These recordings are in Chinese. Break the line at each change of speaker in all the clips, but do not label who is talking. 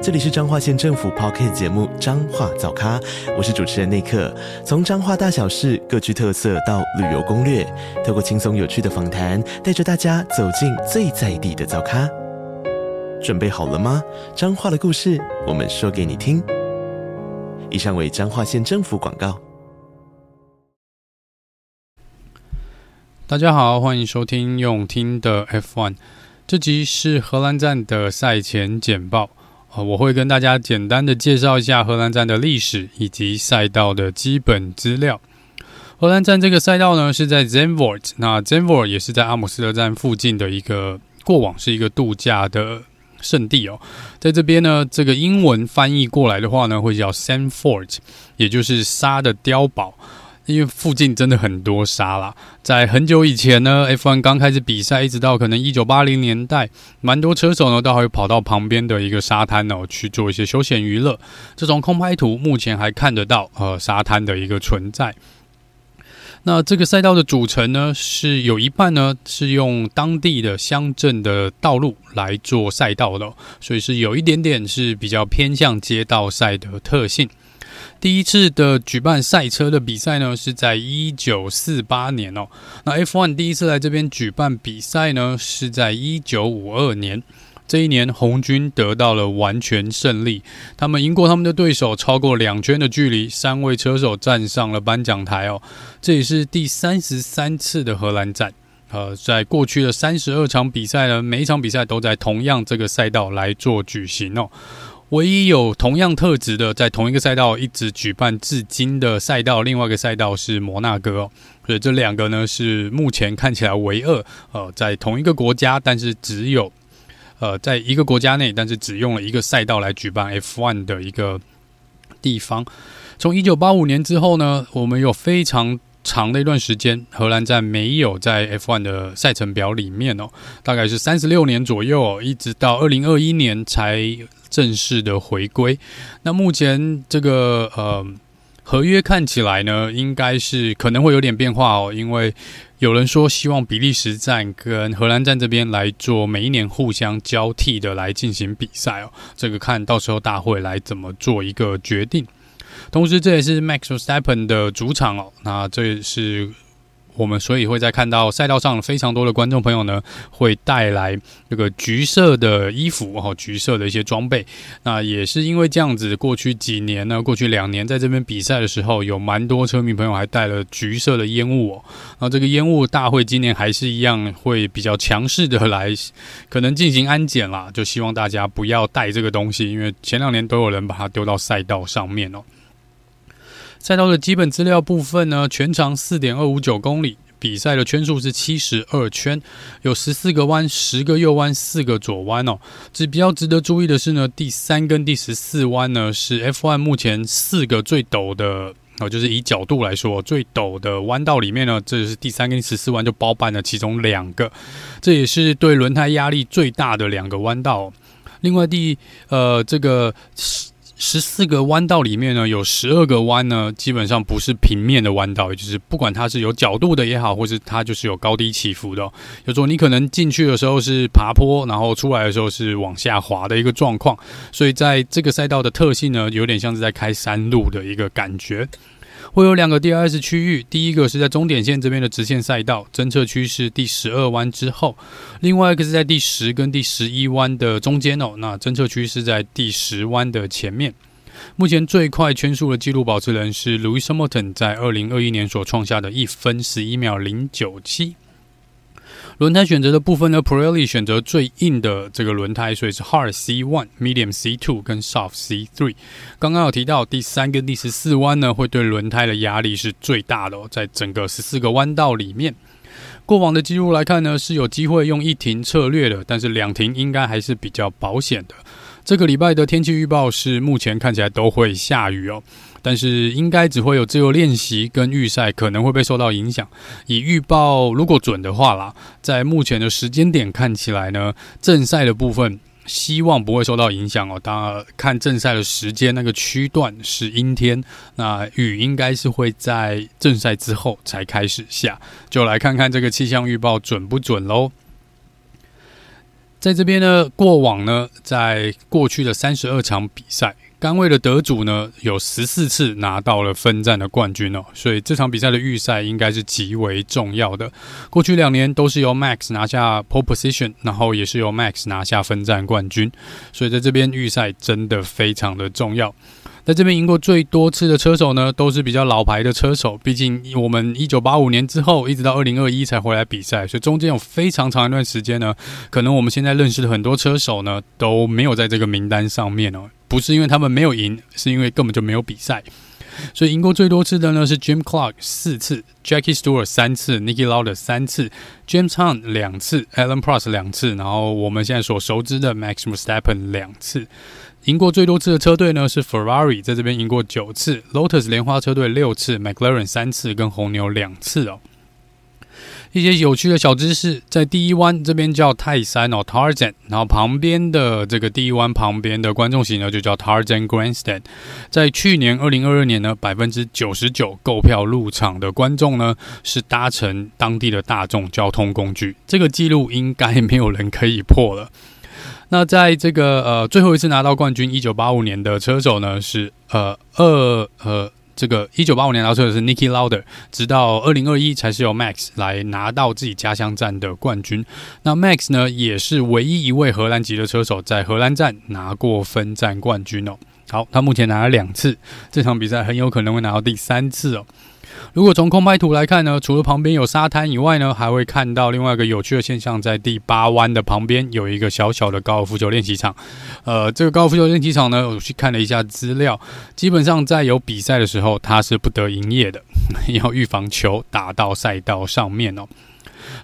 这里是彰化县政府 Podcast 节目《彰化早咖》，我是主持人内克。从彰化大小事各具特色到旅游攻略，透过轻松有趣的访谈，带着大家走进最在地的早咖。准备好了吗？彰化的故事，我们说给你听。以上为彰化县政府广告。
大家好，欢迎收听用听的 F1，这集是荷兰站的赛前简报。我会跟大家简单的介绍一下荷兰站的历史以及赛道的基本资料。荷兰站这个赛道呢，是在 Zandvoort，那 Zandvoort 也是在阿姆斯特丹附近的一个，过往是一个度假的圣地哦。在这边呢，这个英文翻译过来的话呢，会叫 Zandvoort，也就是沙的碉堡。因为附近真的很多沙啦，在很久以前呢，F1 刚开始比赛，一直到可能一九八零年代，蛮多车手呢都还会跑到旁边的一个沙滩哦去做一些休闲娱乐。这种空拍图目前还看得到呃沙滩的一个存在。那这个赛道的组成呢，是有一半呢是用当地的乡镇的道路来做赛道的，所以是有一点点是比较偏向街道赛的特性。第一次的举办赛车的比赛呢，是在一九四八年哦。那 F1 第一次来这边举办比赛呢，是在一九五二年。这一年，红军得到了完全胜利，他们赢过他们的对手超过两圈的距离，三位车手站上了颁奖台哦。这也是第三十三次的荷兰站。呃，在过去的三十二场比赛呢，每一场比赛都在同样这个赛道来做举行哦。唯一有同样特质的，在同一个赛道一直举办至今的赛道，另外一个赛道是摩纳哥。所以这两个呢是目前看起来唯二呃，在同一个国家，但是只有呃在一个国家内，但是只用了一个赛道来举办 F1 的一个地方。从一九八五年之后呢，我们有非常长的一段时间，荷兰站没有在 F1 的赛程表里面哦，大概是三十六年左右哦，一直到二零二一年才。正式的回归，那目前这个呃合约看起来呢，应该是可能会有点变化哦，因为有人说希望比利时站跟荷兰站这边来做每一年互相交替的来进行比赛哦，这个看到时候大会来怎么做一个决定。同时，这也是 Max Verstappen 的主场哦，那这也是。我们所以会在看到赛道上非常多的观众朋友呢，会带来这个橘色的衣服哦，橘色的一些装备。那也是因为这样子，过去几年呢，过去两年在这边比赛的时候，有蛮多车迷朋友还带了橘色的烟雾哦。那这个烟雾大会今年还是一样会比较强势的来，可能进行安检啦，就希望大家不要带这个东西，因为前两年都有人把它丢到赛道上面哦。赛道的基本资料部分呢，全长四点二五九公里，比赛的圈数是七十二圈，有十四个弯，十个右弯，四个左弯哦。只比较值得注意的是呢，第三跟第十四弯呢是 F1 目前四个最陡的哦，就是以角度来说最陡的弯道里面呢，这是第三跟十四弯就包办了其中两个，这也是对轮胎压力最大的两个弯道。另外第呃这个。十四个弯道里面呢，有十二个弯呢，基本上不是平面的弯道，也就是不管它是有角度的也好，或是它就是有高低起伏的。有时候你可能进去的时候是爬坡，然后出来的时候是往下滑的一个状况。所以在这个赛道的特性呢，有点像是在开山路的一个感觉。会有两个 DRS 区域，第一个是在终点线这边的直线赛道，侦测区是第十二弯之后；另外一个是在第十跟第十一弯的中间哦。那侦测区是在第十弯的前面。目前最快圈速的纪录保持人是 Louis Hamilton，在二零二一年所创下的一分十一秒零九七。轮胎选择的部分呢，Pirelli 选择最硬的这个轮胎，所以是 Hard C One、Medium C Two 跟 Soft C Three。刚刚有提到第三跟第十四弯呢，会对轮胎的压力是最大的哦，在整个十四个弯道里面，过往的记录来看呢，是有机会用一停策略的，但是两停应该还是比较保险的。这个礼拜的天气预报是目前看起来都会下雨哦，但是应该只会有自由练习跟预赛可能会被受到影响。以预报如果准的话啦，在目前的时间点看起来呢，正赛的部分希望不会受到影响哦。当然看正赛的时间，那个区段是阴天，那雨应该是会在正赛之后才开始下，就来看看这个气象预报准不准喽。在这边呢，过往呢，在过去的三十二场比赛，杆位的得主呢，有十四次拿到了分站的冠军哦，所以这场比赛的预赛应该是极为重要的。过去两年都是由 Max 拿下 Pole Position，然后也是由 Max 拿下分站冠军，所以在这边预赛真的非常的重要。在这边赢过最多次的车手呢，都是比较老牌的车手。毕竟我们一九八五年之后，一直到二零二一才回来比赛，所以中间有非常长一段时间呢，可能我们现在认识的很多车手呢，都没有在这个名单上面哦。不是因为他们没有赢，是因为根本就没有比赛。所以赢过最多次的呢是 Jim Clark 四次，Jackie Stewart 三次，Niki Lauda 三次，James Hunt 两次，Alan Prost 两次，然后我们现在所熟知的 Max Verstappen 两次。赢过最多次的车队呢是 Ferrari，在这边赢过九次；Lotus 莲花车队六次；McLaren 三次，跟红牛两次哦。一些有趣的小知识，在第一弯这边叫泰山哦 Tarzan，然后旁边的这个第一弯旁边的观众席呢就叫 Tarzan Grandstand。在去年二零二二年呢，百分之九十九购票入场的观众呢是搭乘当地的大众交通工具，这个记录应该没有人可以破了。那在这个呃最后一次拿到冠军，一九八五年的车手呢是呃二呃这个一九八五年拿到车的是 Niki Lauder，直到二零二一才是由 Max 来拿到自己家乡站的冠军。那 Max 呢也是唯一一位荷兰籍的车手在荷兰站拿过分站冠军哦。好，他目前拿了两次，这场比赛很有可能会拿到第三次哦。如果从空拍图来看呢，除了旁边有沙滩以外呢，还会看到另外一个有趣的现象，在第八弯的旁边有一个小小的高尔夫球练习场。呃，这个高尔夫球练习场呢，我去看了一下资料，基本上在有比赛的时候，它是不得营业的，要预防球打到赛道上面哦。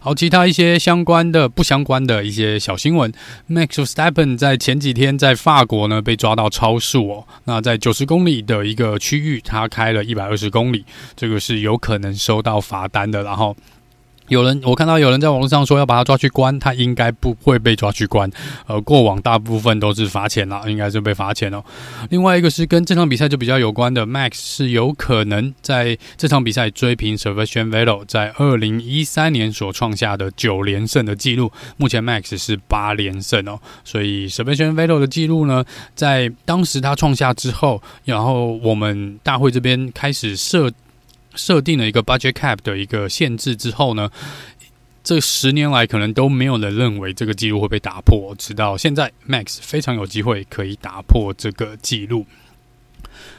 好，其他一些相关的、不相关的一些小新闻。Max s t e p p e n 在前几天在法国呢被抓到超速哦，那在九十公里的一个区域，他开了一百二十公里，这个是有可能收到罚单的。然后。有人，我看到有人在网络上说要把他抓去关，他应该不会被抓去关。呃，过往大部分都是罚钱啦，应该是被罚钱哦。另外一个是跟这场比赛就比较有关的，Max 是有可能在这场比赛追平 Sebastian Vettel 在二零一三年所创下的九连胜的记录。目前 Max 是八连胜哦，所以 Sebastian Vettel 的记录呢，在当时他创下之后，然后我们大会这边开始设。设定了一个 budget cap 的一个限制之后呢，这十年来可能都没有人认为这个记录会被打破，直到现在，Max 非常有机会可以打破这个记录。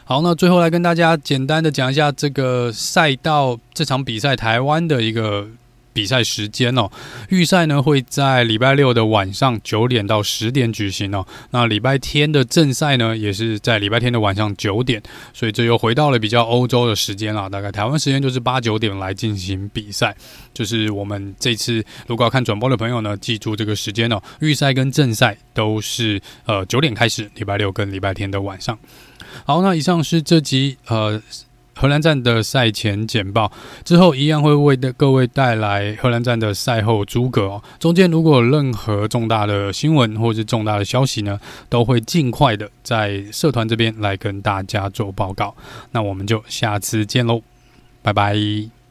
好，那最后来跟大家简单的讲一下这个赛道这场比赛台湾的一个。比赛时间哦，预赛呢会在礼拜六的晚上九点到十点举行哦。那礼拜天的正赛呢，也是在礼拜天的晚上九点，所以这又回到了比较欧洲的时间了。大概台湾时间就是八九点来进行比赛。就是我们这次如果要看转播的朋友呢，记住这个时间哦。预赛跟正赛都是呃九点开始，礼拜六跟礼拜天的晚上。好，那以上是这集呃。荷兰站的赛前简报之后，一样会为各位带来荷兰站的赛后诸葛哦。中间如果有任何重大的新闻或是重大的消息呢，都会尽快的在社团这边来跟大家做报告。那我们就下次见喽，拜拜。